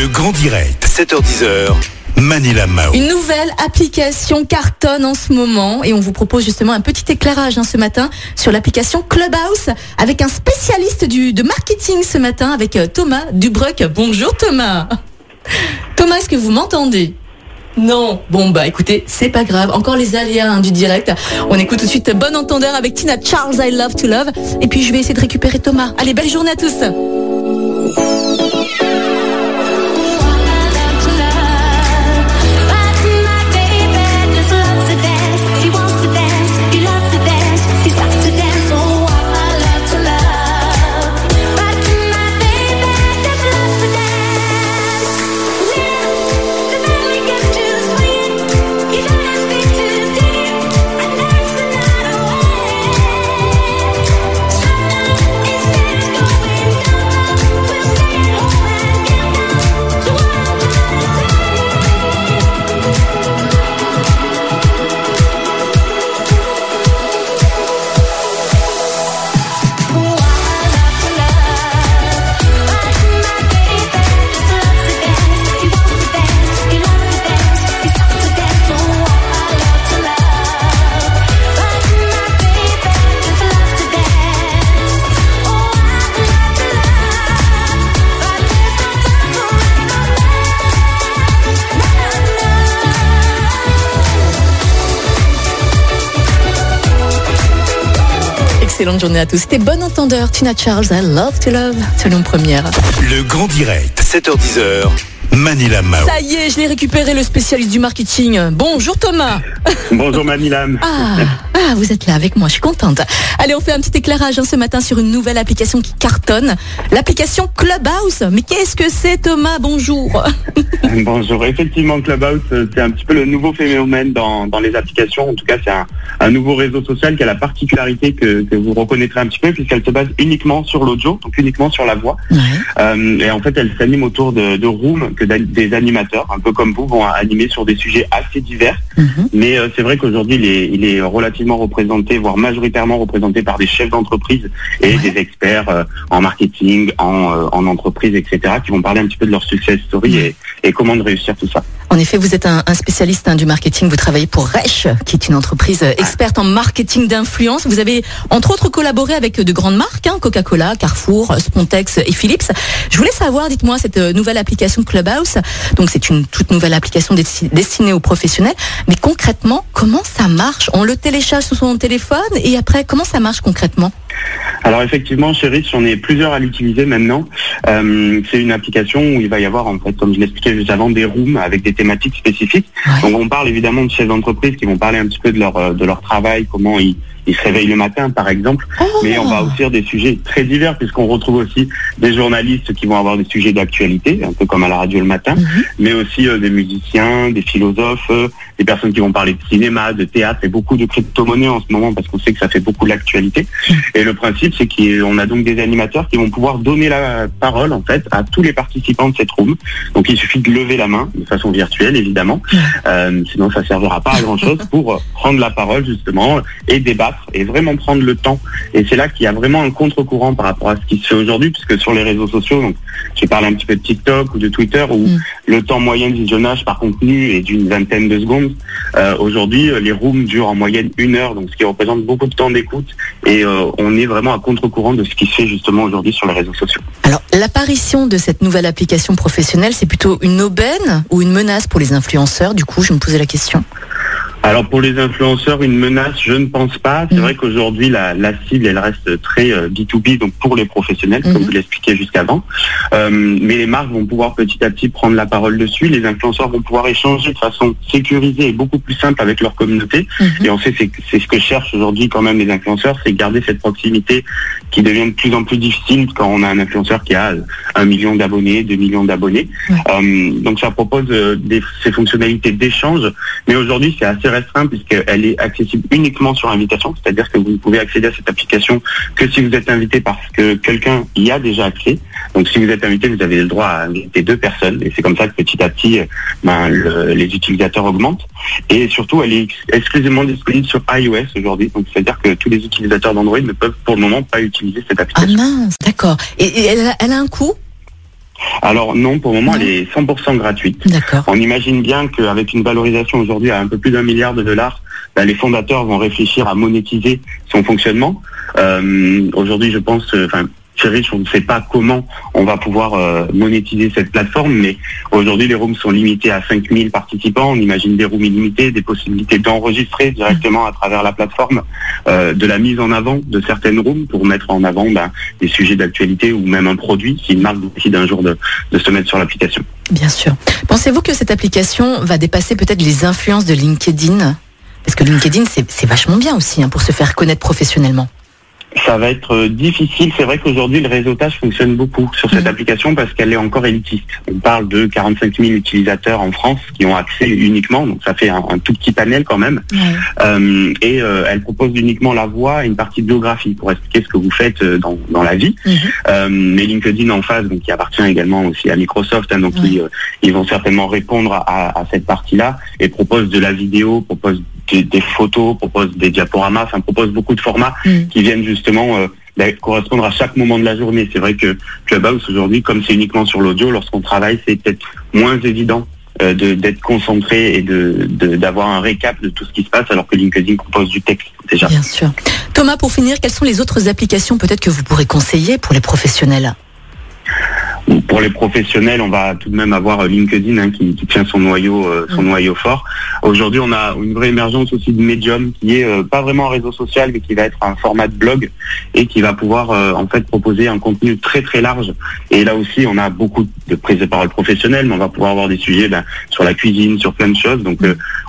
Le grand direct, 7h10h. Manila Mao. Une nouvelle application cartonne en ce moment et on vous propose justement un petit éclairage hein, ce matin sur l'application Clubhouse avec un spécialiste de marketing ce matin avec euh, Thomas Dubruck. Bonjour Thomas. Thomas, est-ce que vous m'entendez? Non. Bon bah écoutez, c'est pas grave. Encore les aléas hein, du direct. On écoute tout de suite Bon Entendeur avec Tina Charles, I Love to Love. Et puis je vais essayer de récupérer Thomas. Allez, belle journée à tous. Excellente journée à tous. C'était bon entendeur. Tina Charles, I love to love. Selon première. Le grand direct, 7h10h. Manila Mao. Ça y est, je l'ai récupéré, le spécialiste du marketing. Bonjour Thomas. Bonjour Manilam. Ah, ah, vous êtes là avec moi, je suis contente. Allez, on fait un petit éclairage hein, ce matin sur une nouvelle application qui cartonne, l'application Clubhouse. Mais qu'est-ce que c'est Thomas? Bonjour. Bonjour. Effectivement, Clubhouse, euh, c'est un petit peu le nouveau phénomène dans, dans les applications. En tout cas, c'est un, un nouveau réseau social qui a la particularité que, que vous reconnaîtrez un petit peu puisqu'elle se base uniquement sur l'audio, donc uniquement sur la voix. Ouais. Euh, et en fait, elle s'anime autour de, de rooms que des animateurs, un peu comme vous, vont animer sur des sujets assez divers. Mhm. Mais euh, c'est vrai qu'aujourd'hui, il est, il est relativement représenté, voire majoritairement représenté par des chefs d'entreprise et Ouais. des experts euh, en marketing, en, en entreprise, etc., qui vont parler un petit peu de leur success story et, et comment de réussir tout ça. En effet, vous êtes un, spécialiste hein, du marketing. Vous travaillez pour Reich, qui est une entreprise euh, experte en marketing d'influence. Vous avez entre autres collaboré avec de grandes marques, hein, Coca-Cola, Carrefour, Spontex et Philips. Je voulais savoir, dites-moi, cette euh, nouvelle application Clubhouse. Donc c'est une toute nouvelle application desti- destinée aux professionnels. Mais concrètement, comment ça marche? On le télécharge sur son téléphone et après, comment ça marche concrètement? Alors effectivement, chez Rich, on est plusieurs à l'utiliser maintenant. Euh, c'est une application où il va y avoir, en fait, comme je l'expliquais juste avant, des rooms avec des thématiques spécifiques. Ouais. Donc on parle évidemment de chefs d'entreprise qui vont parler un petit peu de leur euh, de leur travail, comment ils, ils se réveillent le matin, par exemple. Mais on va aussi faire des sujets très divers puisqu'on retrouve aussi des journalistes qui vont avoir des sujets d'actualité, un peu comme à la radio le matin, Mhm. mais aussi euh, des musiciens, des philosophes, euh, des personnes qui vont parler de cinéma, de théâtre et beaucoup de crypto-monnaies en ce moment parce qu'on sait que ça fait beaucoup l'actualité. Et le principe, c'est qu'on a donc des animateurs qui vont pouvoir donner la parole en fait à tous les participants de cette room. Donc il suffit de lever la main de façon virtuelle évidemment, Euh, sinon ça servira pas à grand chose pour prendre la parole justement et débattre et vraiment prendre le temps. Et c'est là qu'il y a vraiment un contre-courant par rapport à ce qui se fait aujourd'hui, puisque sur les réseaux sociaux, donc j'ai parlé un petit peu de TikTok ou de Twitter où Mm. le temps moyen de visionnage par contenu est d'une vingtaine de secondes. Euh, aujourd'hui, euh, les rooms durent en moyenne une heure, donc ce qui représente beaucoup de temps d'écoute. Et euh, on est vraiment à contre-courant de ce qui se fait justement aujourd'hui sur les réseaux sociaux. Alors, l'apparition de cette nouvelle application professionnelle, c'est plutôt une aubaine ou une menace pour les influenceurs? Du coup, je me posais la question. Alors pour les influenceurs, une menace, je ne pense pas. C'est Mhm. vrai qu'aujourd'hui, la, la cible, elle reste très euh, B2B, donc pour les professionnels, comme Mhm. je l'expliquais jusqu'avant. Euh, mais les marques vont pouvoir petit à petit prendre la parole dessus. Les influenceurs vont pouvoir échanger de façon sécurisée et beaucoup plus simple avec leur communauté. Mhm. Et on sait que c'est ce que cherchent aujourd'hui quand même les influenceurs, c'est garder cette proximité qui devient de plus en plus difficile quand on a un influenceur qui a un million d'abonnés, deux millions d'abonnés. Euh, donc ça propose euh, des, ces fonctionnalités d'échange, mais aujourd'hui c'est assez restreint puisqu'elle est accessible uniquement sur invitation, c'est-à-dire que vous ne pouvez accéder à cette application que si vous êtes invité parce que quelqu'un y a déjà accès. Donc si vous êtes invité, vous avez le droit à inviter deux personnes et c'est comme ça que petit à petit, euh, ben, le- les utilisateurs augmentent. Et surtout, elle est ex- exclusivement disponible sur iOS aujourd'hui. Donc c'est-à-dire que tous les utilisateurs d'Android ne peuvent pour le moment pas utiliser cette Ah application. mince, d'accord. Et, elle a un coût? Alors non, pour le moment, elle est 100% gratuite. D'accord. On imagine bien qu'avec une valorisation aujourd'hui à un peu plus d'un milliard de dollars, bah, les fondateurs vont réfléchir à monétiser son fonctionnement. Euh, aujourd'hui, je pense, euh, enfin, chez Rich, on ne sait pas comment on va pouvoir euh, monétiser cette plateforme, mais aujourd'hui, les rooms sont limités à 5000 participants. On imagine des rooms illimités, des possibilités d'enregistrer directement à travers la plateforme, euh, de la mise en avant de certaines rooms pour mettre en avant ben, des sujets d'actualité ou même un produit une marque décide un jour de, se mettre sur l'application. Bien sûr. Pensez-vous que cette application va dépasser peut-être les influences de LinkedIn? Parce que LinkedIn, c'est c'est vachement bien aussi hein, pour se faire connaître professionnellement. Ça va être euh, difficile. C'est vrai qu'aujourd'hui, le réseautage fonctionne beaucoup sur cette Mhm. application parce qu'elle est encore élitiste. On parle de 45 000 utilisateurs en France qui ont accès uniquement, donc ça fait un, un tout petit panel quand même. Euh, et euh, elle propose uniquement la voix et une partie de biographie pour expliquer ce que vous faites dans, dans la vie. Mhm. Euh, mais LinkedIn en face, donc qui appartient également aussi à Microsoft, hein, donc ils, ils vont certainement répondre à, à cette partie-là et propose de la vidéo, propose des, des photos, propose des diaporamas, enfin propose beaucoup de formats Mhm. qui viennent justement euh, correspondre à chaque moment de la journée. C'est vrai que Clubhouse aujourd'hui, comme c'est uniquement sur l'audio, lorsqu'on travaille, c'est peut-être moins évident euh, d'être concentré et de de- d'avoir un récap de tout ce qui se passe, alors que LinkedIn propose du texte déjà. Bien sûr. Thomas, pour finir, quelles sont les autres applications peut-être que vous pourrez conseiller pour les professionnels? Pour les professionnels, on va tout de même avoir euh, LinkedIn hein, qui, qui tient son noyau, euh, son Mhm. noyau fort. Aujourd'hui, on a une vraie émergence aussi de Medium, qui est euh, pas vraiment un réseau social, mais qui va être un format de blog et qui va pouvoir euh, en fait proposer un contenu très très large. Et là aussi, on a beaucoup de prises de parole professionnelles, mais on va pouvoir avoir des sujets ben, sur la cuisine, sur plein de choses. Donc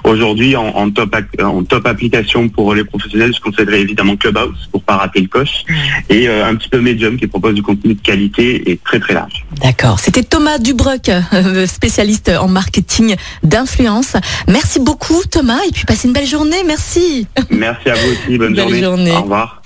aujourd'hui, en, en top ac- en top application pour les professionnels, je conseillerais évidemment Clubhouse pour pas rater le coche, et euh, un petit peu Medium qui propose du contenu de qualité et très très large. D'accord. C'était Thomas Dubruck, euh, spécialiste en marketing d'influence. Merci beaucoup Thomas et puis passez une belle journée. Merci. Merci à vous aussi, bonne Belle journée. journée. Au revoir.